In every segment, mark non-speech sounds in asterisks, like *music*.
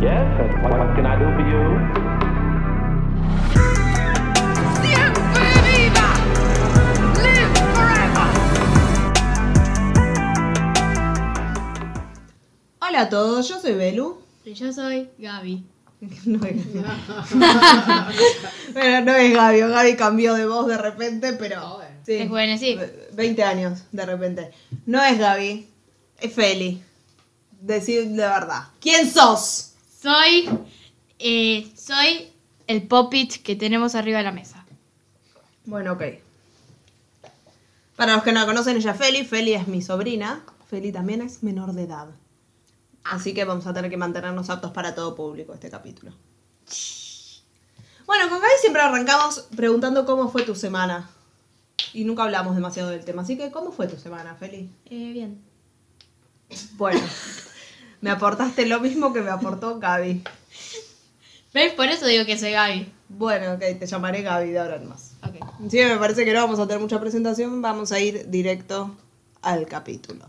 Yes, and what, what can I do for you? ¡Siempre viva! ¡Live forever! Hola a todos, yo soy Belu. Y yo soy Gaby. *laughs* No es Pero *laughs* no es Gaby, o Gaby cambió de voz de repente, pero. Sí, Es bueno, sí. 20 años de repente. No es Gaby, es Feli. Decir de verdad. ¿Quién sos? Soy. eh, soy el popit que tenemos arriba de la mesa. Bueno, ok. Para los que no la conocen, ella es Feli. Feli es mi sobrina. Feli también es menor de edad. Así que vamos a tener que mantenernos aptos para todo público este capítulo. Bueno, con Gaby siempre arrancamos preguntando cómo fue tu semana. Y nunca hablamos demasiado del tema. Así que, ¿cómo fue tu semana, Feli? Eh, bien. Bueno, *laughs* me aportaste lo mismo que me aportó Gaby. ¿Ves? Por eso digo que soy Gaby. Bueno, ok, te llamaré Gaby de ahora en más. Ok. Sí, me parece que no vamos a tener mucha presentación, vamos a ir directo al capítulo.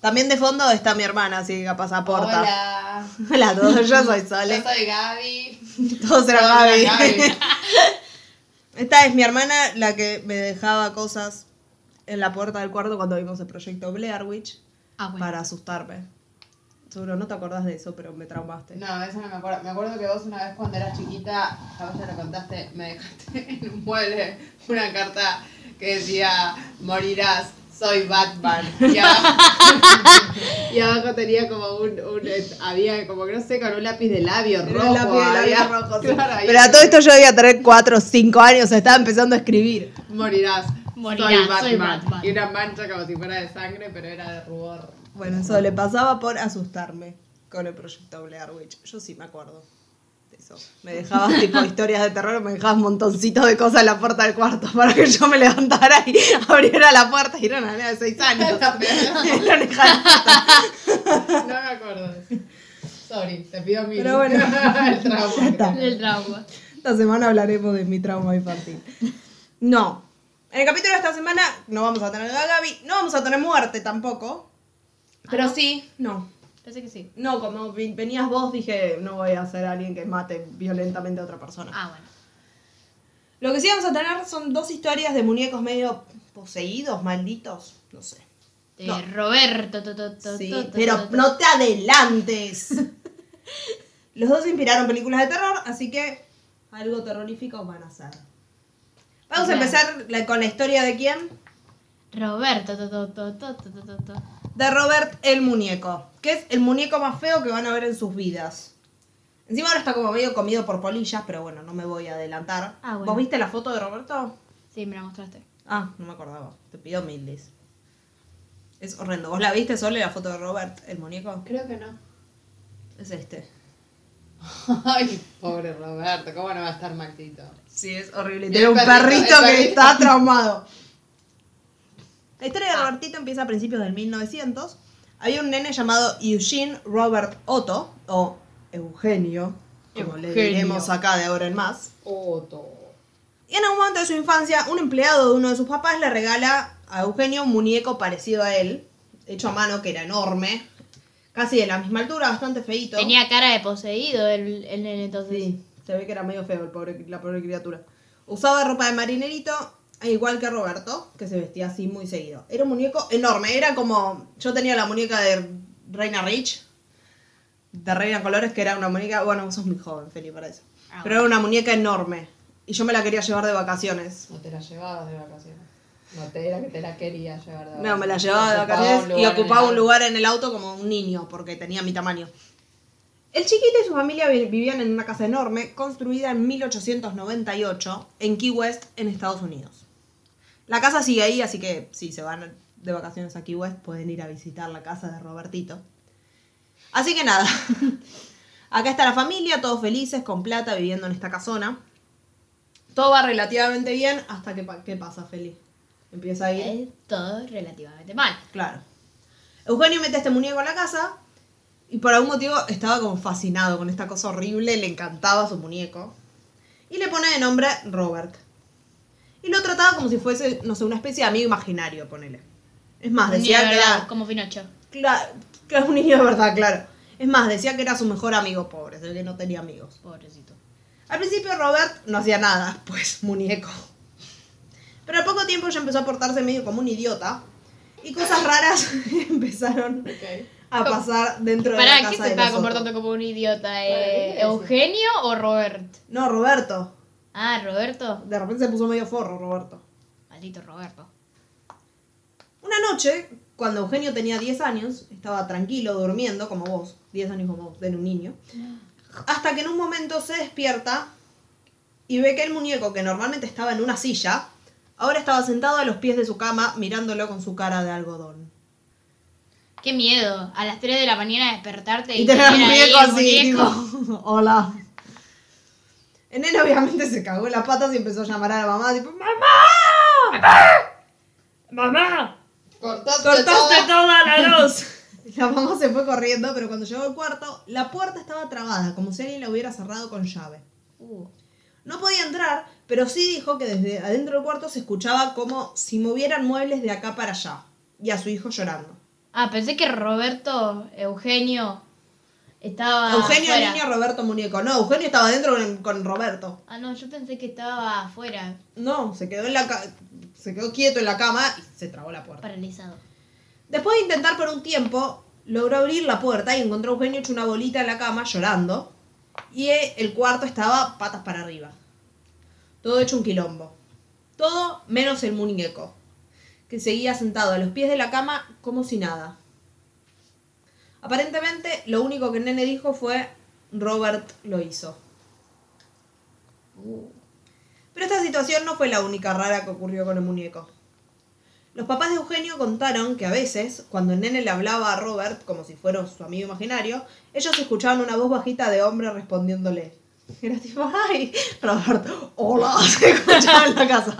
También de fondo está mi hermana, así que capaz aporta. Hola. Hola a todos, yo soy Yo Sole. soy Gaby. Todos eran. Gaby. Esta es mi hermana, la que me dejaba cosas en la puerta del cuarto cuando vimos el proyecto Blair Witch Ah, bueno. para asustarme. Seguro no te acordás de eso, pero me traumaste. No, eso no me acuerdo. Me acuerdo que vos una vez cuando eras chiquita, a vos ya lo contaste, me dejaste *laughs* en un mueble una carta que decía, morirás, soy Batman. Y abajo, *laughs* y abajo tenía como un, un- eh, había como que no sé, con un lápiz de labio Era rojo. un lápiz de labio había- rojo, sí. *laughs* claro, Pero a todo esto yo debía tener 4 o 5 años, estaba empezando a escribir. Morirás, Morirás, soy Batman. soy Batman. Y una mancha como si fuera de sangre, pero era de rubor. Bueno, eso le pasaba por asustarme con el proyecto Blair Witch. Yo sí me acuerdo de eso. Me dejabas *laughs* tipo historias de terror, me dejabas montoncitos de cosas en la puerta del cuarto *laughs* para que yo me levantara y *laughs* abriera la puerta y era una nena de 6 años. No me acuerdo de eso. Sorry, te pido mil. Pero bueno. el trauma. Ya está. El trauma. Esta semana hablaremos de mi trauma infantil. No. En el capítulo de esta semana no vamos a tener a Gaby, no vamos a tener muerte tampoco. Pero ¿no? sí, no. Pensé que sí. No, como venías vos, dije, no voy a ser alguien que mate violentamente a otra persona. Ah, bueno. Lo que sí vamos a tener son dos historias de muñecos medio poseídos, malditos, no sé. De No. Roberto. to, to, to, Sí, to, to, pero to, to. no te adelantes. *laughs* Los dos inspiraron películas de terror, así que algo terrorífico van a hacer. Vamos a empezar la- con la historia de quién? Roberto. to, to, to, to, to, to, to, to. De Robert el muñeco, que es el muñeco más feo que van a ver en sus vidas. Encima ahora está como medio comido por polillas, pero bueno, no me voy a adelantar. Ah, bueno. ¿Vos viste la foto de Roberto? Sí, me la mostraste. Ah, no me acordaba. Te pido mil dis. Es horrendo. ¿Vos la viste solo la foto de Robert, el muñeco? Creo que no. Es este. *laughs* Ay, pobre Roberto, ¿cómo no va a estar maldito? Sí, es horrible. Tiene un perrito, que perrito. está traumado. *laughs* La historia de. Robertito empieza a principios del 1900. Había un nene llamado Eugene Robert Otto, o Eugenio, como le Eugenio. diremos acá de ahora en más. Otto. Y en algún momento de su infancia, un empleado de uno de sus papás le regala a Eugenio un muñeco parecido a él, hecho a mano, que era enorme, casi de la misma altura, bastante feíto. Tenía cara de poseído el, el nene entonces. Sí, se ve que era medio feo el pobre, la pobre criatura. Usaba ropa de marinerito, e igual que Roberto, que se vestía así muy seguido. Era un muñeco enorme, era como. Yo tenía la muñeca de Reina Rich, de Reina Colores, que era una muñeca. Bueno, vos sos muy joven, Feli, para eso. Ah, Pero era una muñeca enorme. Y yo me la quería llevar de vacaciones. No te la llevabas de vacaciones. No te era que te la quería llevar de vacaciones. No, me la llevaba de vacaciones y ocupaba un lugar en el auto como un niño, porque tenía mi tamaño. El chiquito y su familia vi- vivían en una casa enorme construida en 1898 en Key West, en Estados Unidos. La casa sigue ahí, así que si se van de vacaciones a Key West pueden ir a visitar la casa de Robertito. Así que nada, *laughs* acá está la familia, todos felices, con plata, viviendo en esta casona. Todo va relativamente bien hasta que, pa- ¿qué pasa, Feli? Empieza a ir... Eh, todo relativamente mal. Claro. Eugenio mete este muñeco en la casa y por algún motivo estaba como fascinado con esta cosa horrible, le encantaba su muñeco. Y le pone de nombre Robert. Y lo trataba como si fuese, no sé, una especie de amigo imaginario, ponele. Es más, decía de que era. como Pinocho. Claro, claro, un niño de verdad, claro. Es más, decía que era su mejor amigo pobre, de que no tenía amigos. Pobrecito. Al principio Robert no hacía nada, pues muñeco. Pero al poco tiempo ya empezó a portarse medio como un idiota. Y cosas raras *laughs* empezaron a pasar dentro de la ¿Para casa qué se de estaba comportando como un idiota? Eh, ¿qué quiere ¿Eugenio o Robert? No, Roberto. Ah, Roberto. De repente se puso medio forro, Roberto. Maldito Roberto. Una noche, cuando Eugenio tenía 10 años, estaba tranquilo, durmiendo, como vos, 10 años como vos, de un niño, hasta que en un momento se despierta y ve que el muñeco, que normalmente estaba en una silla, ahora estaba sentado a los pies de su cama, mirándolo con su cara de algodón. Qué miedo. A las 3 de la mañana despertarte y, Y tener ahí muñeco así, muñeco. tipo, *laughs* hola. El nene obviamente se cagó en las patas y empezó a llamar a la mamá, tipo, ¡Mamá! ¡Mamá! Cortaste, ¡Cortaste toda la luz! *laughs* La mamá se fue corriendo, pero cuando llegó al cuarto, la puerta estaba trabada, como si alguien la hubiera cerrado con llave. Uh, No podía entrar, pero sí dijo que desde adentro del cuarto se escuchaba como si movieran muebles de acá para allá. Y a su hijo llorando. Ah, pensé que Roberto, Eugenio, estaba. Eugenio afuera. niño, Roberto muñeco. No, Eugenio estaba adentro con, con Roberto. Ah, no, yo pensé que estaba afuera, No, se quedó en la ca- se quedó quieto en la cama y se trabó la puerta. paralizado. Después de intentar por un tiempo, logró abrir la puerta y encontró a Eugenio hecho una bolita en la cama llorando. Y el cuarto estaba patas para arriba. Todo hecho un quilombo. Todo menos el muñeco, que seguía sentado a los pies de la cama como si nada. Aparentemente, lo único que el nene dijo fue: Robert lo hizo. Pero esta situación no fue la única rara que ocurrió con el muñeco. Los papás de Eugenio contaron que a veces, cuando el nene le hablaba a Robert como si fuera su amigo imaginario, ellos escuchaban una voz bajita de hombre respondiéndole. Era tipo, ¡ay! Robert, ¡hola! *laughs* Se escuchaba en la casa.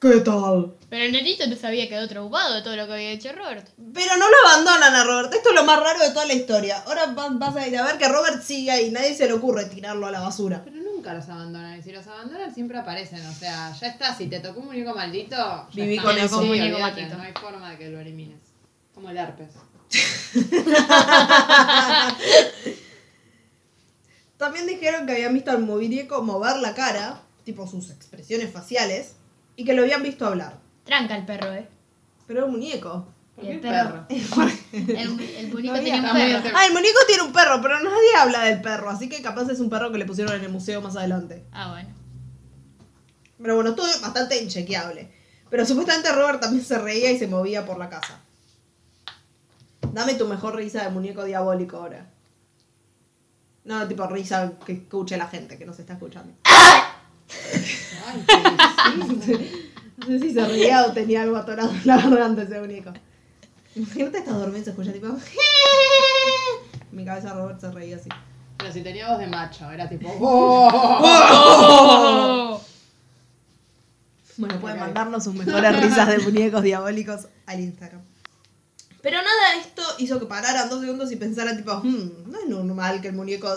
¿Qué tal? Pero el nenito no se había quedado traumado de todo lo que había hecho Robert. Pero no lo abandonan a Robert. Esto es lo más raro de toda la historia. Ahora va- vas a ir a ver que Robert sigue ahí. Nadie se le ocurre tirarlo a la basura. Pero nunca los abandonan. Y si los abandonan, siempre aparecen. O sea, ya está. Si te tocó un muñeco maldito, ya Viví está. con eso. Sí, Muñeco olvídate, maldito. No hay forma de que lo elimines. Como el herpes. *laughs* *laughs* También dijeron que habían visto al muñeco mover la cara, tipo sus expresiones faciales, y que lo habían visto hablar. Tranca el perro, eh. Pero era un muñeco. ¿Por Y qué *laughs* el perro? El, el muñeco No tenía un perro. Ah, el muñeco tiene un perro, pero nadie habla del perro, así que capaz es un perro que le pusieron en el museo más adelante. Ah, bueno. Pero bueno, todo es bastante inchequeable. Pero supuestamente Robert también se reía y se movía por la casa. Dame tu mejor risa de muñeco diabólico ahora. No, tipo risa que escuche la gente, que no se está escuchando. Ay, qué *laughs* No sé si se reía o tenía algo atorado en la garganta ese muñeco. Imagínate estás dormido y se escucha tipo... En *laughs* mi cabeza Robert se reía así. Pero si tenía voz de macho, era tipo. "Oh". *laughs* Oh. Bueno, pueden mandarnos sus mejores risas de muñecos diabólicos al Instagram. Pero nada esto hizo que pararan dos segundos y pensaran tipo, "Hmm, no es normal que el muñeco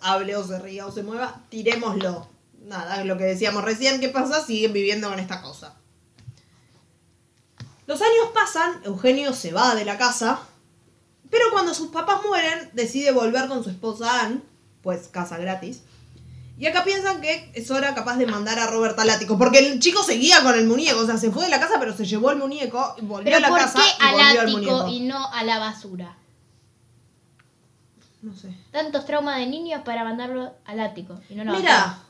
hable o se ría o se mueva, tirémoslo. Nada, lo que decíamos recién, ¿qué pasa? Siguen viviendo con esta cosa. Los años pasan, Eugenio se va de la casa, pero cuando sus papás mueren, decide volver con su esposa Anne, pues casa gratis. Y acá piensan que es hora capaz de mandar a Robert al ático, porque el chico seguía con el muñeco, o sea, se fue de la casa, pero se llevó el muñeco, y volvió a la ¿por casa qué y volvió al muñeco. y no a la basura? No sé. Tantos traumas de niños para mandarlo al ático y no. Mira,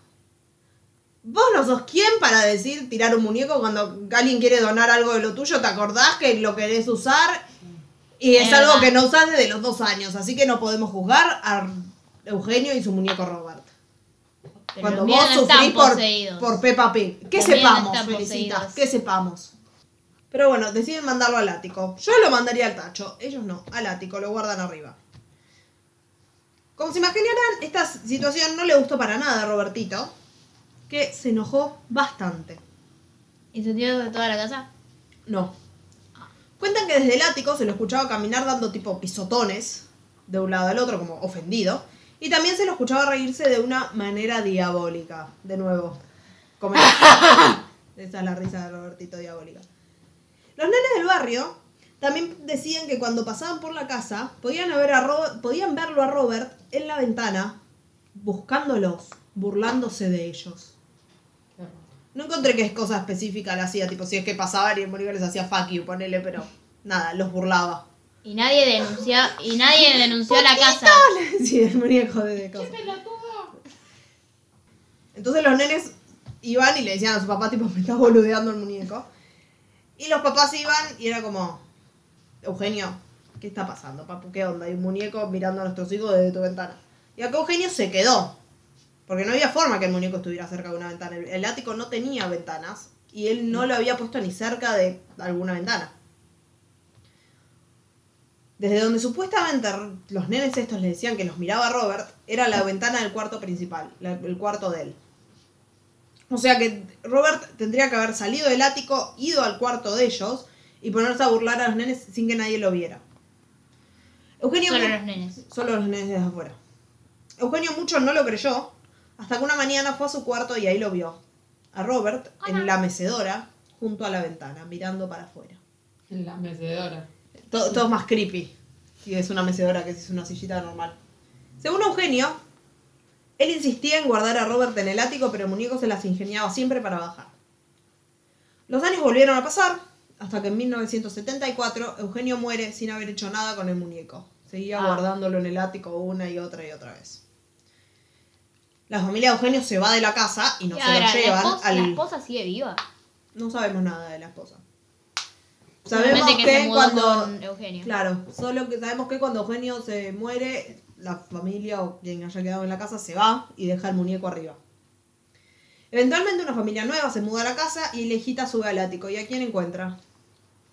vos no sos quién para decir tirar un muñeco cuando alguien quiere donar algo de lo tuyo, te acordás que lo querés usar y es Es algo verdad. que no usás desde los dos años, así que no podemos juzgar a Eugenio y su muñeco Robert. Cuando vos sufrís por, por Peppa Pig. Que sepamos, Felicitas, que sepamos. Pero bueno, deciden mandarlo al ático. Yo lo mandaría al tacho, ellos no, al ático, lo guardan arriba. Como se imaginarán, esta situación no le gustó para nada a Robertito, que se enojó bastante. ¿Incendiado de toda la casa? No. Cuentan que desde el ático se lo escuchaba caminar dando tipo pisotones de un lado al otro, como ofendido. Y también se lo escuchaba reírse de una manera diabólica. De nuevo. *laughs* Esa es la risa de Robertito diabólica. Los nenes del barrio también decían que cuando pasaban por la casa podían, ver a podían verlo a Robert en la ventana buscándolos, burlándose de ellos. No encontré que es cosa específica la hacía, tipo si es que pasaban y el Mónico les hacía fuck you, ponele, pero nada, los burlaba. Y nadie denunció, y nadie denunció la casa. *laughs* sí, el muñeco de cosas. Entonces los nenes iban y le decían a su papá, tipo, me estás boludeando el muñeco. Y los papás iban y era como, Eugenio, ¿qué está pasando, papu? ¿Qué onda? Hay un muñeco mirando a nuestros hijos desde tu ventana. Y acá Eugenio se quedó. Porque no había forma que el muñeco estuviera cerca de una ventana. El, el ático no tenía ventanas. Y él no lo había puesto ni cerca de alguna ventana. Desde donde supuestamente los nenes estos le decían que los miraba Robert, era la ventana del cuarto principal, la- el cuarto de él. O sea que Robert tendría que haber salido del ático, ido al cuarto de ellos y ponerse a burlar a los nenes sin que nadie lo viera. Eugenio Solo los nenes. Solo los nenes desde afuera. Eugenio mucho no lo creyó, hasta que una mañana fue a su cuarto y ahí lo vio. A Robert en la mecedora, junto a la ventana, mirando para afuera. En la mecedora. Todo, todo es más creepy. Si es una mecedora que si es una sillita normal. Según Eugenio, él insistía en guardar a Robert en el ático, pero el muñeco se las ingeniaba siempre para bajar. Los años volvieron a pasar, hasta que en 1974 Eugenio muere sin haber hecho nada con el muñeco. Seguía Ah. guardándolo en el ático una y otra y otra vez. La familia de Eugenio se va de la casa y no Y se lo llevan la, esposa, al... la esposa sigue viva. No sabemos nada de la esposa. Sabemos que, que, cuando... Eugenio. Claro, solo que sabemos que cuando Eugenio se muere, la familia o quien haya quedado en la casa se va y deja el muñeco arriba. Eventualmente una familia nueva se muda a la casa y Lejita sube al ático. ¿Y a quién encuentra?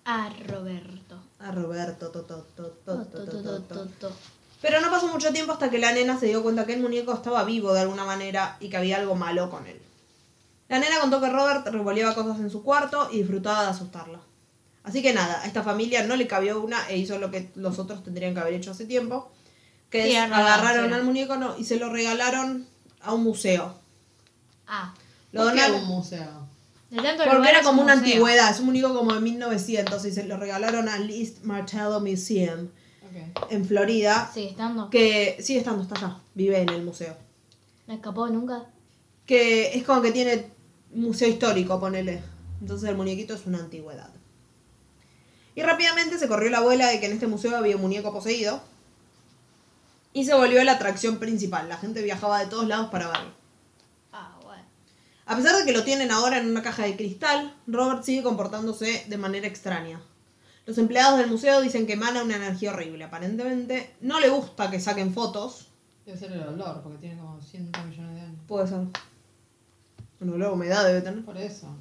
A Roberto. A Roberto. to, to, to, to, to, to, to, to. To. Pero no pasó mucho tiempo hasta que la nena se dio cuenta que el muñeco estaba vivo de alguna manera y que había algo malo con él. La nena contó que Robert revolviaba cosas en su cuarto y disfrutaba de asustarla. Así que nada, a esta familia no le cabió una e hizo lo que los otros tendrían que haber hecho hace tiempo, que Sí, es agarraron, sí. al muñeco no, y se lo regalaron a un museo. Ah. Lo ¿Por qué donaron un museo? De tanto porque era como un una museo. antigüedad, es un muñeco como de 1900 y se lo regalaron al East Martello Museum en Florida, Sigue estando. que sigue estando, está allá, vive en el museo. No escapó nunca. que es como que tiene museo histórico, ponele. Entonces el muñequito es una antigüedad. Y rápidamente se corrió la abuela de que en este museo había un muñeco poseído. Y se volvió la atracción principal. La gente viajaba de todos lados para verlo. Ah, bueno. A pesar de que lo tienen ahora en una caja de cristal, Robert sigue comportándose de manera extraña. Los empleados del museo dicen que emana una energía horrible. Aparentemente no le gusta que saquen fotos. Debe ser el olor, porque tiene como 100 millones de años. Puede ser. Un olor a humedad debe tener. Por eso.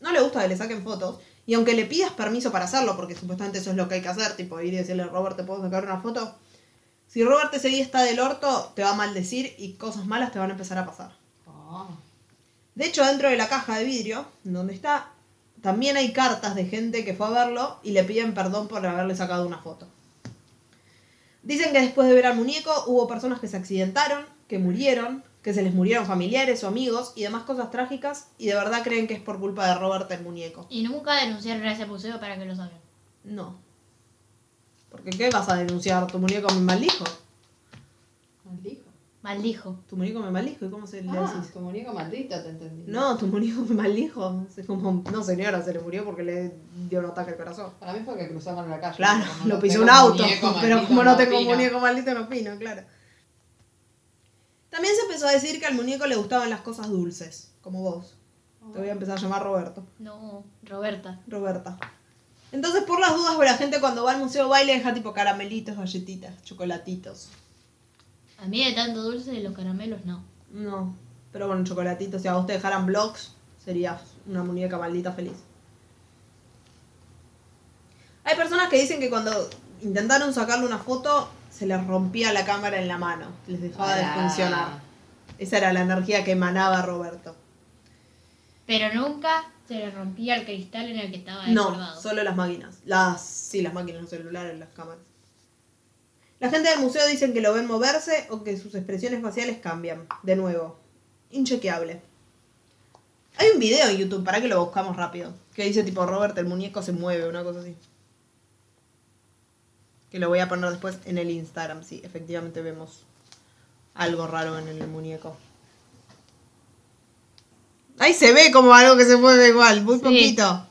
no le gusta que le saquen fotos. Y aunque le pidas permiso para hacerlo, porque supuestamente eso es lo que hay que hacer, tipo ir y decirle, Robert, ¿te puedo sacar una foto? Si Robert ese día está del orto, te va a maldecir y cosas malas te van a empezar a pasar. Oh. De hecho, dentro de la caja de vidrio, donde está, también hay cartas de gente que fue a verlo y le piden perdón por haberle sacado una foto. Dicen que después de ver al muñeco hubo personas que se accidentaron, que murieron, que se les murieron familiares o amigos y demás cosas trágicas y de verdad creen que es por culpa de Robert el muñeco. Y nunca denunciaron a ese museo para que lo saquen. No. Porque ¿qué vas a denunciar? ¿Tu muñeco me maldijo? Maldijo. Maldijo. ¿Tu muñeco me maldijo? ¿Y cómo se le Ah, decís? tu muñeco maldito, te entendí. No, tu muñeco me maldijo. Es como, no señora, se le murió porque le dio un ataque al corazón. Para mí fue que cruzamos la calle. Claro, lo no pisó un auto, pero como no tengo opino. muñeco maldito no opino, claro. También se empezó a decir que al muñeco le gustaban las cosas dulces, como vos. Te voy a empezar a llamar Roberto. No, Roberta. Roberta. Entonces, por las dudas, la gente cuando va al museo va y le deja tipo caramelitos, galletitas, chocolatitos. A mí de tanto dulce de los caramelos no. No, pero bueno, chocolatitos. Si a vos te dejaran blogs, serías una muñeca maldita feliz. Hay personas que dicen que cuando intentaron sacarle una foto, se les rompía la cámara en la mano. Les dejaba de Hola. funcionar. Esa era la energía que emanaba Roberto. Pero nunca se le rompía el cristal en el que estaba No, solo las máquinas. Las, sí, las máquinas, los celulares, las cámaras. La gente del museo dicen que lo ven moverse o que sus expresiones faciales cambian. De nuevo, inchequeable. Hay un video en YouTube, para que lo buscamos rápido. Que dice tipo Robert, el muñeco se mueve, una cosa así. Que lo voy a poner después en el Instagram, sí, efectivamente vemos algo raro en el muñeco. Ahí se ve como algo que se mueve igual, muy Sí. poquito.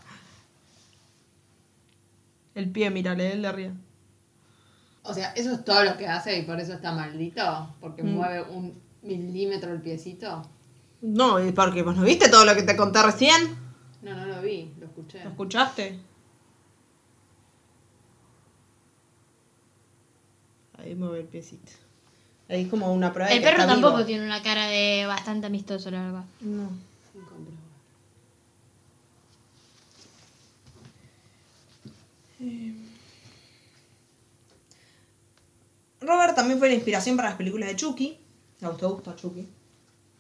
El pie, mírale, él de arriba. O sea, eso es todo lo que hace y por eso está maldito. Porque Mm. mueve un milímetro el piecito. No, y porque vos no viste todo lo que te conté recién. No, no lo vi, lo escuché. ¿Lo escuchaste? Ahí mueve el piecito. Ahí es como una prueba de El que perro está tampoco vivo. tiene una cara de bastante amistoso, la verdad. No. Comprobar. Robert también fue la inspiración para las películas de Chucky. ¿A usted gusta Chucky?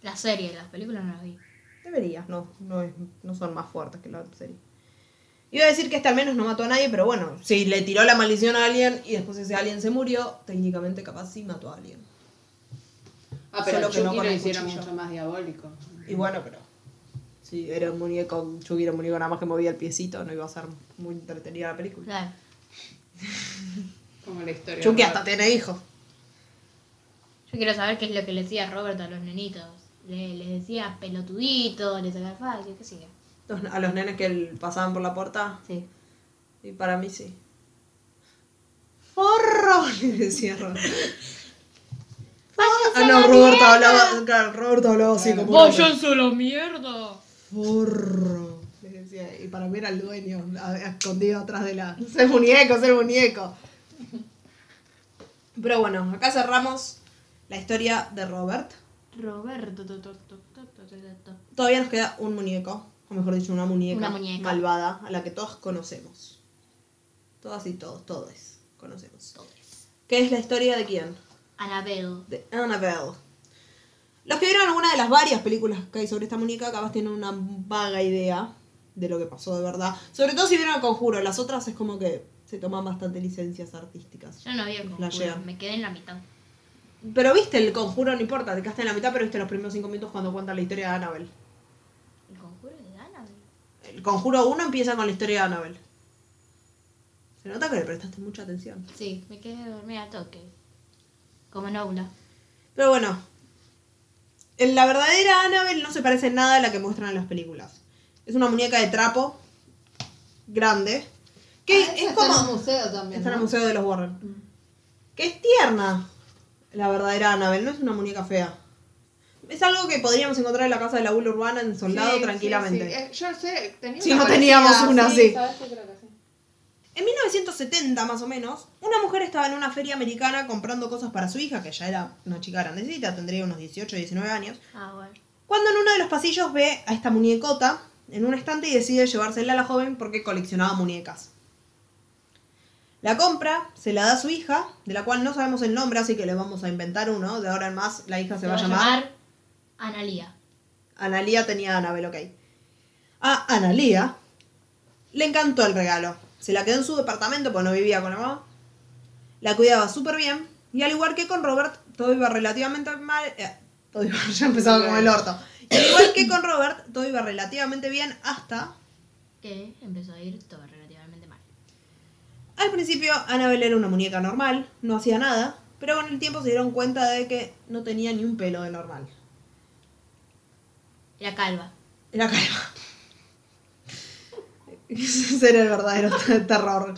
La serie, las películas no las vi. Deberías, no, no, es- no son más fuertes que la serie. Iba a decir que este al menos no mató a nadie, pero bueno, si le tiró la maldición a alguien y después ese alguien se murió, técnicamente capaz sí mató a alguien. Ah, pero Solo que no con lo cuchillo. mucho más diabólico. Y bueno, pero si era un muñeco, Chucky era un muñeco nada más que movía el piecito, no iba a ser muy entretenida la película. Claro. *laughs* Como la historia. Chucky hasta tiene hijos. Yo quiero saber qué es lo que le decía Robert a los nenitos. Le, les decía pelotudito, les sacaba qué sé yo. A los nenes que el- pasaban por la puerta, Sí. y para mí sí. ¡Forro! *laughs* Le decía Robert. Ah, no, Roberto hablaba, claro, Roberto hablaba así como. ¡Váyanse a la mierda! Forro. Le decía, y para mí era el dueño, escondido atrás de la. *laughs* ¡Ser muñeco, ser muñeco! Pero bueno, acá cerramos la historia de Robert. Roberto. to, to, to, to, to, to, to. Todavía nos queda un muñeco, o mejor dicho, una muñeca, Una muñeca. malvada a la que todos conocemos. Todas y todos, todos conocemos. ¿Qué es la historia de quién? Annabelle. De Annabelle. Los que vieron alguna de las varias películas que hay sobre esta muñeca, capaz tienen una vaga idea de lo que pasó de verdad. Sobre todo si vieron el conjuro, las otras es como que se toman bastante licencias artísticas. Yo no vi el conjuro, me quedé en la mitad. Pero viste el conjuro, no importa, te quedaste en la mitad, pero viste los primeros cinco minutos cuando cuentan la historia de Annabelle. ¿El conjuro de Annabelle? El conjuro 1 empieza con la historia de Annabelle. Se nota que le prestaste mucha atención. Sí, me quedé dormida a toque. Como Noula. Pero bueno, en la verdadera Annabelle no se parece en nada a la que muestran en las películas. Es una muñeca de trapo grande. Que Ah, es está como. en el museo también. Está en el. Museo de los Warren. Que es tierna. La verdadera Annabelle, no es una muñeca fea. Es algo que podríamos encontrar en la casa de la bula urbana en Soldado Sí, tranquilamente. sí, sí. Eh, yo sé, tenía Si una no teníamos una, sí. ¿sabes qué creo que sí? En 1970 más o menos, una mujer estaba en una feria americana comprando cosas para su hija, que ya era una chica grandecita, tendría unos 18 o 19 años, Ah, bueno. cuando en uno de los pasillos ve a esta muñecota en un estante y decide llevársela a la joven porque coleccionaba muñecas. La compra, se la da a su hija, de la cual no sabemos el nombre, así que le vamos a inventar uno. De ahora en más, la hija se, va a llamar. Analia. Analía tenía a Anabel, ok. A Analía le encantó el regalo. Se la quedó en su departamento porque no vivía con la mamá. La cuidaba súper bien. Y al igual que con Robert, todo iba relativamente mal. eh, todo iba, *laughs* ya empezaba con el orto. Y al igual que con Robert, todo iba relativamente bien hasta. Que empezó a ir todo relativamente mal. Al principio, Annabelle era una muñeca normal, no hacía nada. Pero con el tiempo se dieron cuenta de que no tenía ni un pelo de normal. Era calva. Era calva. Ese era el verdadero te- terror.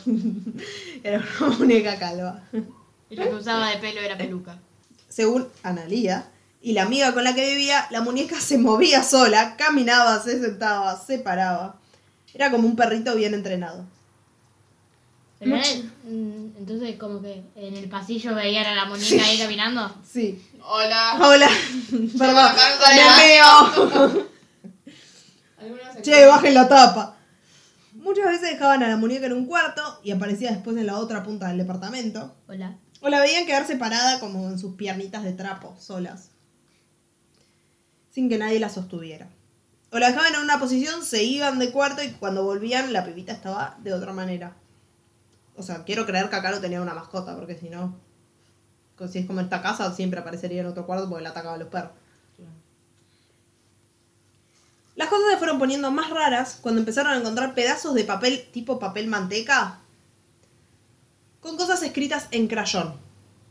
Era una muñeca calva. Y lo que usaba de pelo era peluca. Según Analía y la amiga con la que vivía, la muñeca se movía sola, caminaba, se sentaba, se paraba. Era como un perrito bien entrenado. Pero era- mm, entonces como que en el pasillo veían a la muñeca ahí caminando. Sí. Hola. Hola. *laughs* Perdón. Me veo. Che, bajen la tapa. Muchas veces dejaban a la muñeca en un cuarto y aparecía después en la otra punta del departamento. Hola. O la veían quedar separada como en sus piernitas de trapo, solas. Sin que nadie la sostuviera. O la dejaban en una posición, se iban de cuarto y cuando volvían la pibita estaba de otra manera. O sea, quiero creer que acá no tenía una mascota, porque si no, si es como esta casa, siempre aparecería en otro cuarto porque la atacaban los perros. Las cosas se fueron poniendo más raras cuando empezaron a encontrar pedazos de papel tipo papel manteca con cosas escritas en crayón.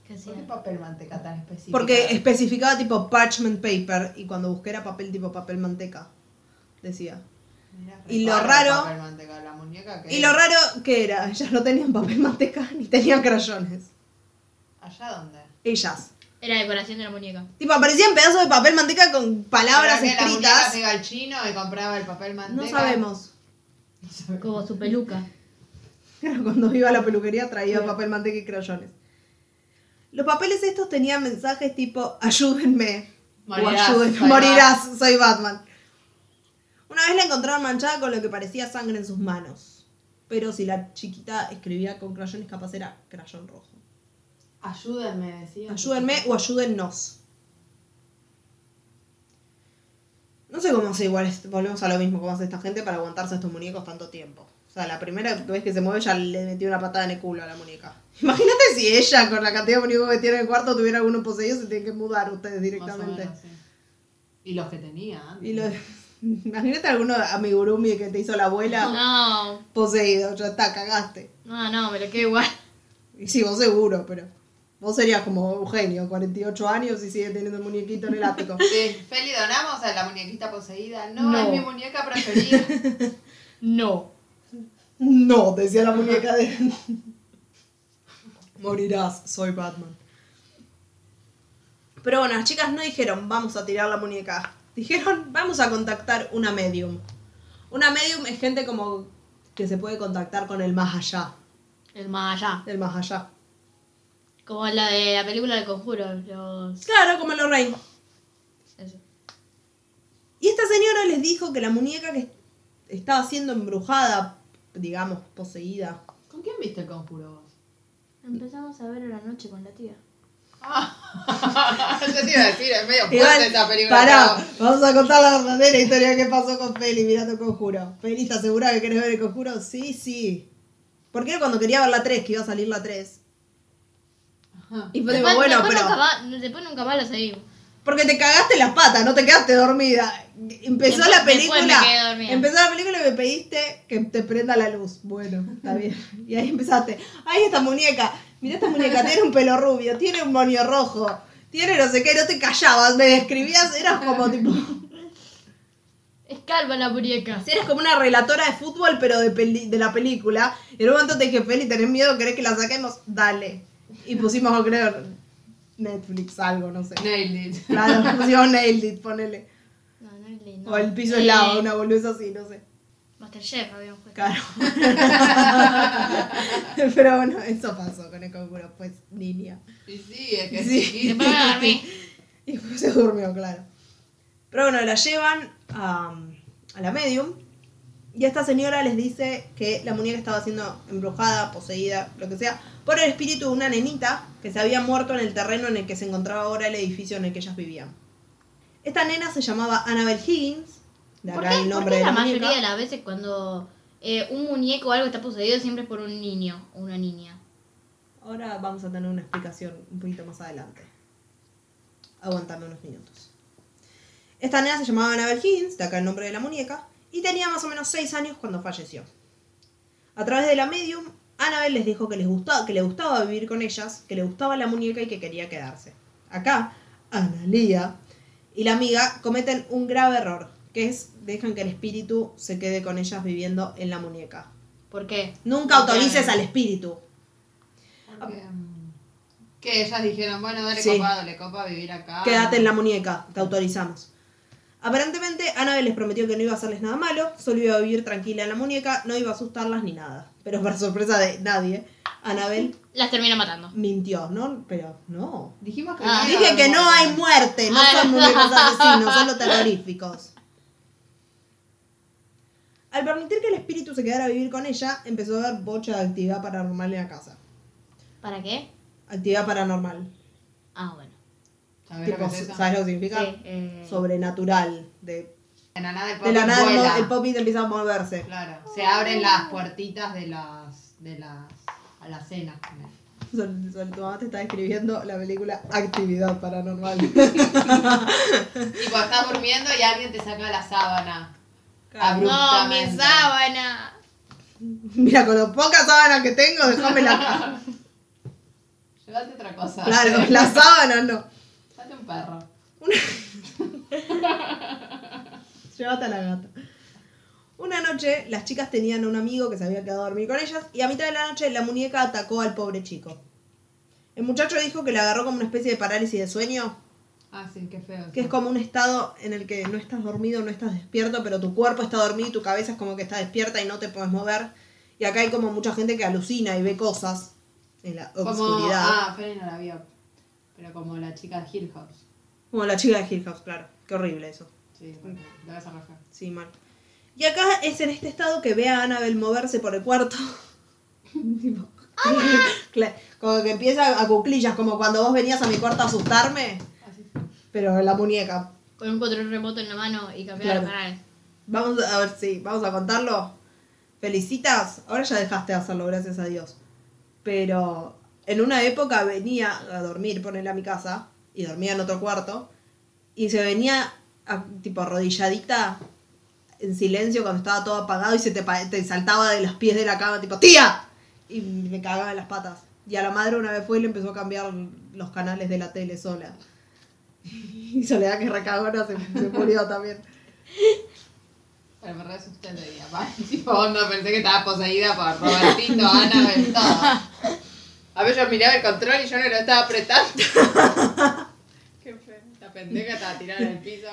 ¿Qué ¿Por qué papel manteca tan específico? Porque especificaba tipo parchment paper y cuando busqué era papel tipo papel manteca, decía. Mirá, y lo raro- papel manteca, la muñeca que Y lo raro que era, *laughs* ellas no tenían papel manteca ni tenían crayones. ¿Allá dónde? Ellas. Era decoración de la muñeca. Tipo, aparecían pedazos de papel manteca con palabras ¿Será que La muñeca escritas. se iba al chino y compraba el papel manteca. No sabemos. *laughs* No sabemos. Como su peluca. *laughs* Claro, Cuando iba a la peluquería traía papel manteca y crayones. Los papeles estos tenían mensajes tipo ayúdenme. Morirás, o ayúdenme, soy morirás, soy Batman. Una vez la encontraron manchada con lo que parecía sangre en sus manos. Pero si la chiquita escribía con crayones, capaz era crayón rojo. Ayúdenme, decía. Ayúdenme o ayúdennos. No sé cómo hace igual, volvemos a lo mismo, cómo hace esta gente para aguantarse a estos muñecos tanto tiempo. O sea, la primera vez que se mueve ya le metió una patada en el culo a la muñeca. *laughs* Imagínate si ella, con la cantidad de muñecos que tiene en el cuarto, tuviera alguno poseído, se tienen que mudar ustedes Más o directamente. menos, sí. Y los que tenía antes. Y lo, *laughs* imagínate alguno amigurumi que te hizo la abuela No, poseído, ya está, cagaste. no, no, me lo quedo igual. Y sí, vos seguro, pero vos serías como Eugenio, 48 años y sigue teniendo el muñequito en el ático. Sí, *laughs* Feli, donamos a la muñequita poseída. No, No. es mi muñeca preferida. *laughs* No. No, decía la muñeca de... *laughs* Morirás, soy Batman. Pero bueno, las chicas no dijeron vamos a tirar la muñeca. Dijeron vamos a contactar una medium. Una medium es gente como que se puede contactar con el más allá. El más allá. El más allá. Como la de la película del conjuro. Los... Claro, como los rey. Eso. Y esta señora les dijo que la muñeca que estaba siendo embrujada, digamos, poseída. ¿Con quién viste el conjuro vos? Empezamos a ver a la noche con la tía. Ah, *laughs* yo te iba a decir, es medio fuerte Igual, esta película. pará, vamos a contar la verdadera historia que pasó con Feli mirando el conjuro. Feli, ¿estás segura que querés ver el conjuro? Sí, sí. Porque era cuando quería ver la 3, que iba a salir la 3. Ajá. Y fue Después, bueno, después pero... nunca más, después nunca más la seguimos. Porque te cagaste las patas, no te quedaste dormida. Empezó Después- la película. me quedé dormida. Empezó la película y me pediste que te prenda la luz. Bueno, está bien. Y ahí empezaste. Ay, esta muñeca. Mira esta muñeca, tiene un pelo rubio, tiene un moño rojo, tiene no sé qué, no te callabas, me describías, eras como tipo. Es calva la muñeca. Eres como una relatora de fútbol, pero de, peli- de la película. Y en un momento te dije, Feli, ¿tenés miedo? ¿Querés que la saquemos? Dale. Y pusimos, creo, Netflix, algo, no sé. Nailed it. Claro, *laughs* pusimos Nailed It, ponele. No, es lindo. O el piso Eh, es lava, una bolusa así, no sé. Masterchef habíamos puesto. Claro. *laughs* Pero bueno, eso pasó con el conjuro, pues, niña. Y sí, es que Sí. Después me dormí. Y después *laughs* se durmió, claro. Pero bueno, la llevan a, a la medium. Y esta señora les dice que la muñeca estaba siendo embrujada, poseída, lo que sea, por el espíritu de una nenita que se había muerto en el terreno en el que se encontraba ahora el edificio en el que ellas vivían. Esta nena se llamaba Annabel Higgins, de ¿Por acá qué, el por nombre qué de la la mayoría muñeca. de las veces cuando eh, un muñeco o algo está poseído siempre es por un niño o una niña? Ahora vamos a tener una explicación un poquito más adelante. Aguantame unos minutos. Esta nena se llamaba Annabel Higgins, de acá el nombre de la muñeca, y tenía más o menos 6 años cuando falleció. A través de la medium, Annabel les dijo que, les gustaba, que le gustaba vivir con ellas, que le gustaba la muñeca y que quería quedarse. Acá, Analia y la amiga cometen un grave error, que es dejan que el espíritu se quede con ellas viviendo en la muñeca. ¿Por qué? Nunca Porque- autorices al espíritu. Porque, Que ellas dijeron, bueno, dale Sí. copa, dale copa, vivir acá. Quédate en la muñeca, te autorizamos. Aparentemente, Annabel les prometió que no iba a hacerles nada malo, solo iba a vivir tranquila en la muñeca, no iba a asustarlas ni nada. Pero para sorpresa de nadie, Annabel Las termina matando. mintió, ¿no? Pero no. Dijimos que Ah. Dije que no hay muerte, no Ah. son muñecos *laughs* asesinos, solo terroríficos. Al permitir que el espíritu se quedara a vivir con ella, empezó a haber bocha de actividad paranormal en la casa. ¿Para qué? Actividad paranormal. Ah, bueno. ¿Sabés lo Tipo, que es eso? ¿Sabes lo que significa? Sí, eh, Sobrenatural. De, De la nada el de la popi nada el vuela. mo- el popit empieza a moverse. Claro, se abren las puertitas de las. de las. a la cena. Sol- Sol- tu mamá te está describiendo la película Actividad Paranormal. *laughs* Tipo, estás durmiendo y alguien te saca la sábana. No, mi sábana. Mira, con las pocas sábanas que tengo, acá. *laughs* Llévate otra cosa. Claro, las sábanas no. Perro. *laughs* Llévate a la gata. Una noche, las chicas tenían un amigo que se había quedado a dormir con ellas y a mitad de la noche la muñeca atacó al pobre chico. El muchacho dijo que le agarró como una especie de parálisis de sueño, Ah, sí, qué feo. que es como un estado en el que no estás dormido, no estás despierto, pero tu cuerpo está dormido y tu cabeza es como que está despierta y no te puedes mover. Y acá hay como mucha gente que alucina y ve cosas en la Como, oscuridad. ah, Feli no la vio. Pero como la chica de Hill House. Como la chica de Hill House, claro. Qué horrible eso. Sí, la vas a rajar. Sí, mal. Y acá es en este estado que ve a Annabel moverse por el cuarto. *laughs* Tipo, *laughs* como que empieza a cuclillas, como cuando vos venías a mi cuarto a asustarme, Así pero en la muñeca. Con un control remoto en la mano y cambiar Claro. canales. Vamos a ver si, vamos a contarlo. Felicitas, ahora ya dejaste de hacerlo, gracias a Dios. Pero en una época venía a dormir, ponerle a mi casa, y dormía en otro cuarto, y se venía a- tipo arrodilladita en silencio cuando estaba todo apagado y se te, saltaba de los pies de la cama, tipo, ¡tía! Y me cagaba en las patas. Y a la madre una vez fue y le empezó a cambiar los canales de la tele sola. Y Soledad que recagona se, se murió también. Pero me re asusté de día. *laughs* no pensé que estaba poseída por Robertito, Ana, todo. A ver, yo miraba el control y yo no lo estaba apretando. *laughs* Qué feo. La pendeja estaba tirada en el piso.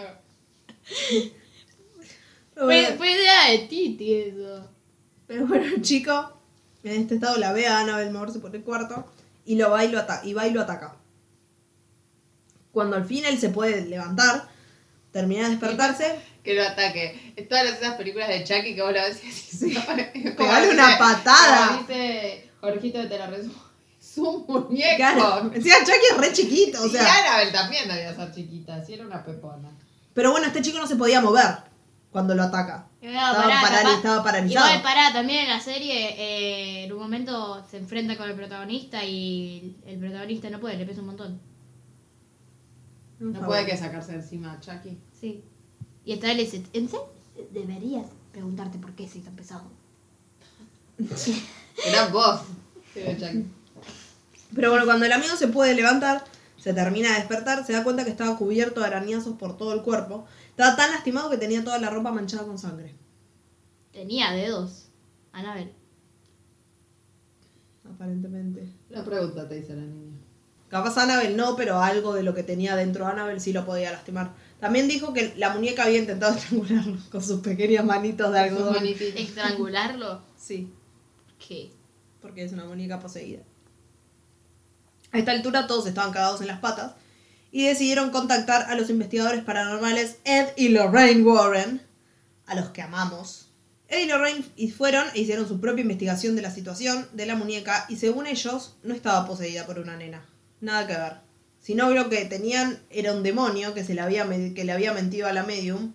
Fue, idea de Titi eso. pero bueno, el chico en este estado la ve a Annabel moverse por el cuarto y lo va y lo, y va y lo ataca. Cuando al fin él se puede levantar, termina de despertarse, Que lo ataque. Es todas esas películas de Chucky que vos la ves y. *laughs* Pegale una patada. Como dice Jorgito Te lo resumo. Es un muñeco. claro, encima Chucky es re chiquito, o y sea, Annabelle también debía ser chiquita, si era una pepona. pero bueno, este chico no se podía mover cuando lo ataca. No, Estaba, pará, parali- capaz- estaba paralizado. Igual pará, también en la serie eh, en un momento se enfrenta con el protagonista y el protagonista no puede, le pesa un montón. No puede que sacarse de encima a Chucky. Sí. Y hasta él dice, ¿en serio? Deberías preguntarte por qué soy tan pesado. Era vos. Sí, Chucky. Pero bueno, cuando el amigo se puede levantar, se termina de despertar, se da cuenta que estaba cubierto de arañazos por todo el cuerpo. Estaba tan lastimado que tenía toda la ropa manchada con sangre. Tenía dedos. Anabel. Aparentemente. La pregunta te hizo la niña. Capaz Annabel no, pero algo de lo que tenía dentro de Annabel sí lo podía lastimar. También dijo que la muñeca había intentado *laughs* estrangularlo con sus pequeñas manitos de algodón. ¿Estrangularlo? Sí, ¿Qué? porque es una muñeca poseída. A esta altura todos estaban cagados en las patas y decidieron contactar a los investigadores paranormales Ed y Lorraine Warren, a los que amamos. Ed y Lorraine fueron e hicieron su propia investigación de la situación de la muñeca y según ellos no estaba poseída por una nena. Nada que ver. Sino lo que tenían era un demonio que, se le había, que le había mentido a la medium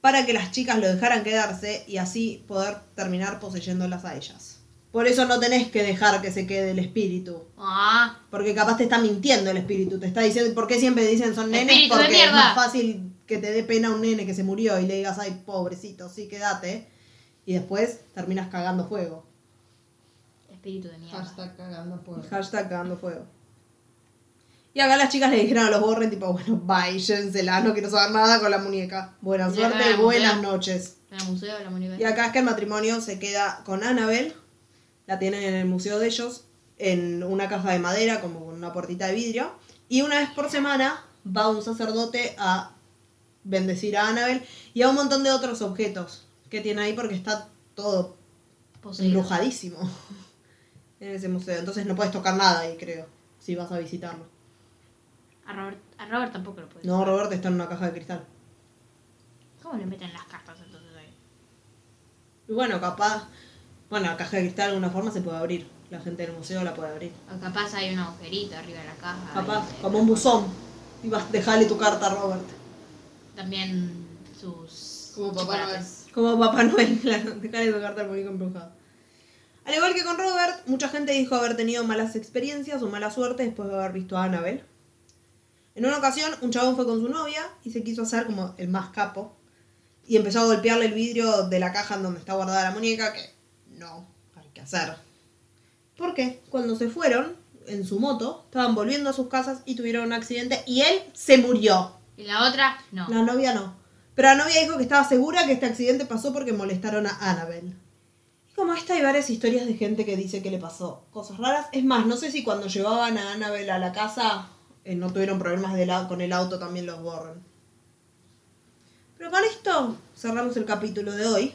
para que las chicas lo dejaran quedarse y así poder terminar poseyéndolas a ellas. Por eso no tenés que dejar que se quede el espíritu. Ah, Porque capaz te está mintiendo el espíritu. Te está diciendo, ¿por qué siempre dicen son nenes? Espíritu de Porque es más fácil que te dé pena un nene que se murió y le digas, ay, pobrecito, sí, quédate. Y después terminas cagando fuego. espíritu de mierda. Hashtag cagando fuego. Hashtag cagando fuego. Y acá las chicas le dijeron a los Borren, tipo, bueno, bye, llévensela, no quiero saber nada con la muñeca. Buena suerte, buenas noches. En el museo de la muñeca. Y acá es que el matrimonio se queda con Annabel, la tienen en el museo de ellos, en una caja de madera, como con una puertita de vidrio, y una vez por semana va un sacerdote a bendecir a Annabel y a un montón de otros objetos que tiene ahí porque está todo Poseído. embrujadísimo *laughs* en ese museo. Entonces no puedes tocar nada ahí, creo, si vas a visitarlo. A Robert, a Robert tampoco lo puede. No, Roberto está en una caja de cristal. ¿Cómo le meten las cartas entonces ahí? Y bueno, capaz, bueno, la caja de cristal de alguna forma se puede abrir. La gente del museo la puede abrir. O capaz hay un agujerito arriba de la caja. Capaz, y- como un buzón. Y vas, dejale tu carta a Robert. También sus. Como Papá Noel. Como Papá Noel, *laughs* claro, dejale tu carta al muñeco embrujado. Al igual que con Robert, mucha gente dijo haber tenido malas experiencias o mala suerte después de haber visto a Annabel. En una ocasión, un chabón fue con su novia y se quiso hacer como el más capo. y empezó a golpearle el vidrio de la caja en donde está guardada la muñeca, que no hay que hacer. Porque cuando se fueron en su moto, estaban volviendo a sus casas y tuvieron un accidente y él se murió. Y la otra, no. La novia no. Pero la novia dijo que estaba segura que este accidente pasó porque molestaron a Annabelle. Y como esta hay varias historias de gente que dice que le pasó cosas raras. Es más, no sé si cuando llevaban a Annabelle a la casa eh, no tuvieron problemas de la- con el auto también los borran. Pero con esto cerramos el capítulo de hoy.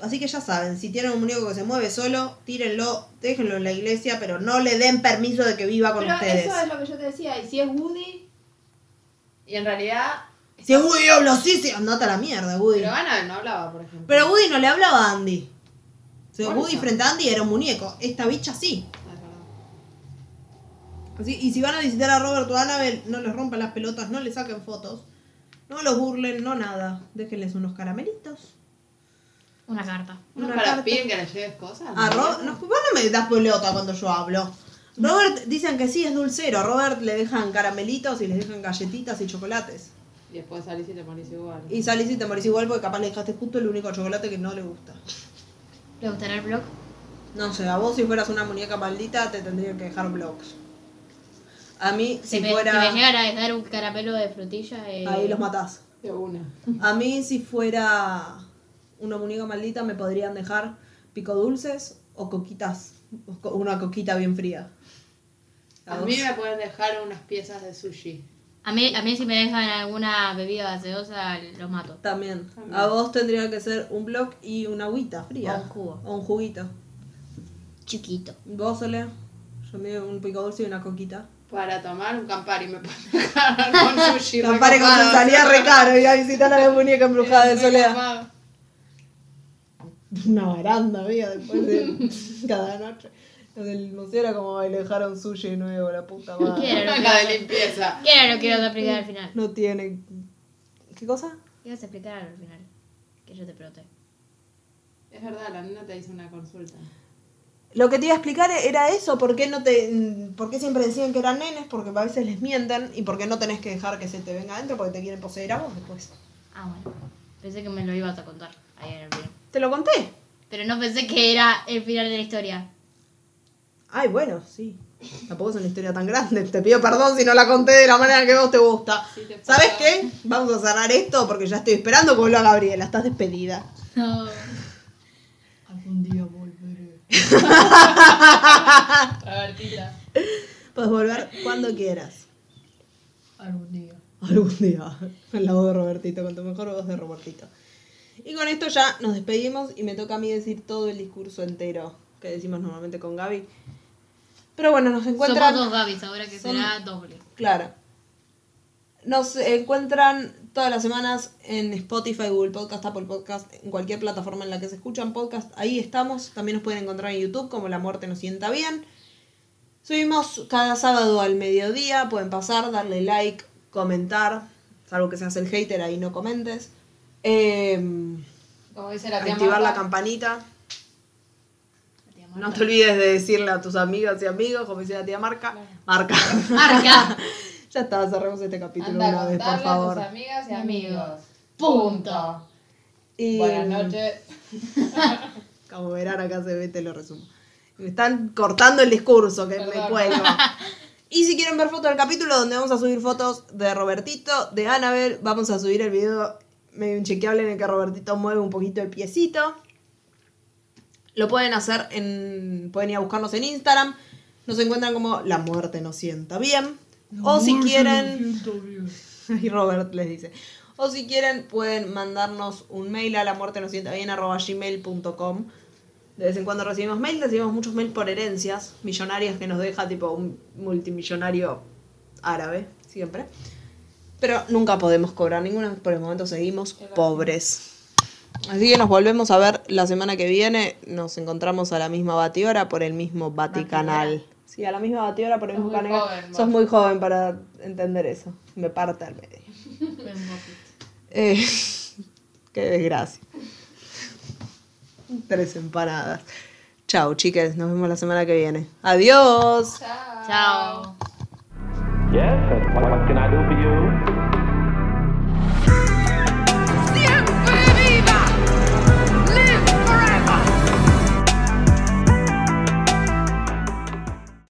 Así que ya saben, si tienen un muñeco que se mueve solo, tírenlo, déjenlo en la iglesia, pero no le den permiso de que viva con Pero ustedes. eso es lo que yo te decía. Y si es Woody, y en realidad. Si es Woody habla sí, sí, andate a la mierda, Woody. Pero Ana no hablaba, por ejemplo. Pero Woody no le hablaba a Andy. O sea, Woody eso. frente a Andy era un muñeco. Esta bicha sí. Ah. Así- y si van a visitar a Robert o a Annabelle, no les rompan las pelotas, no les saquen fotos. No los burlen, no nada. Déjenles unos caramelitos. Una carta. ¿No Una para carta. piden que le lleves cosas? A no, vos no me das pelota cuando yo hablo. Robert, dicen que sí, es dulcero. A Robert le dejan caramelitos y les dejan galletitas y chocolates. Y después salís y te morís igual. Y salís y te morís igual porque capaz le dejaste justo el único chocolate que no le gusta. ¿Le gustará el blog? No sé, a vos si fueras una muñeca maldita te tendrían que dejar blogs. A mí, si Si me, fuera... si me llegan a dejar un caramelo de frutilla, eh, Ahí los matás. De una. A mí, si fuera una muñeca maldita, me podrían dejar pico dulces o coquitas. o co- Una coquita bien fría. A mí me pueden dejar unas piezas de sushi. A mí, a mí si me dejan alguna bebida gaseosa, los mato. También. También. A vos tendría que ser un blog y una agüita fría. O un jugo. O un juguito. Chiquito. Vos, Sole, yo me un pico dulce y una coquita. Para tomar un Campari me pueden dejar con sushi. Campari con salía re caro a visitar a la muñeca embrujada de *laughs* Soledad. *laughs* Una baranda había después de *laughs* cada noche. Lo del museo era como "Ay, le dejaron sushi nuevo, la puta *laughs* ¿Qué madre. era lo que de limpieza. ¿Qué era lo que ibas a explicar al final? No tiene. ¿Qué cosa? ¿Qué ibas a explicar al final? Que yo te pregunté. Es verdad, la nena te hizo una consulta. Lo que te iba a explicar era eso, ¿por qué, no te, por qué siempre decían que eran nenes, porque a veces les mienten, y por qué no tenés que dejar que se te venga adentro, porque te quieren poseer a vos después. Ah, bueno. Pensé que me lo ibas a contar ahí en el video. ¿Te lo conté? Pero no pensé que era el final de la historia. Ay, bueno, sí. Tampoco es una historia tan grande. Te pido perdón si no la conté de la manera que a vos te gusta. Sí, te ¿Sabes qué? Vamos a cerrar esto porque ya estoy esperando que vuelva Gabriela. Estás despedida. No. Algún día volveré. *laughs* Robertita. Puedes volver cuando quieras. Algún día. Algún día. La voz de Robertito, con tu mejor voz de Robertito. Y con esto ya nos despedimos y me toca a mí decir todo el discurso entero que decimos normalmente con Gaby. Pero bueno, nos encuentran. Somos dos Gabis, ahora que Son- será doble. Claro. Nos encuentran todas las semanas en Spotify, Google Podcast, Apple Podcast, en cualquier plataforma en la que se escuchan podcast. Ahí estamos. También nos pueden encontrar en YouTube como La Muerte nos sienta bien. Subimos cada sábado al mediodía. Pueden pasar, darle like, comentar. Salvo que seas el hater, ahí no comentes. Em, Como dice la tía activar la Marta, campanita. No te olvides de decirle a tus amigas y amigos, como dice la tía Marca. Marca. Marca. *laughs* ya está, cerremos este capítulo Anda una vez, por contarle a favor. tus amigas y amigos. Punto. Y, Buenas noches. *laughs* Como verán, acá se ve, te lo resumo. Me están cortando el discurso, que me Perdón. cuelgo. *laughs* Y si quieren ver fotos del capítulo, donde vamos a subir fotos de Robertito, de Annabel, vamos a subir el video medio inchequeable en el que Robertito mueve un poquito el piecito. Lo pueden hacer en. Pueden ir a buscarnos en Instagram. Nos encuentran como La muerte nos sienta bien. o si quieren. *laughs* Y Robert les dice. O si quieren, pueden mandarnos un mail a la muerte nos sienta bien arroba gmail.com. De vez en cuando recibimos mail, recibimos muchos mails por herencias millonarias que nos deja tipo un multimillonario árabe, siempre. Pero nunca podemos cobrar ninguna, por el momento seguimos pobres. Así que nos volvemos a ver la semana que viene. Nos encontramos a la misma batidora por el mismo Baticanal. Sí, a la misma batidora por el mismo canal. Sos muy joven para entender eso. Me parte al medio. *laughs* Eh, *laughs* qué desgracia. Tres empanadas. Chao, chiques. Nos vemos la semana que viene. Adiós. Chao. Chao.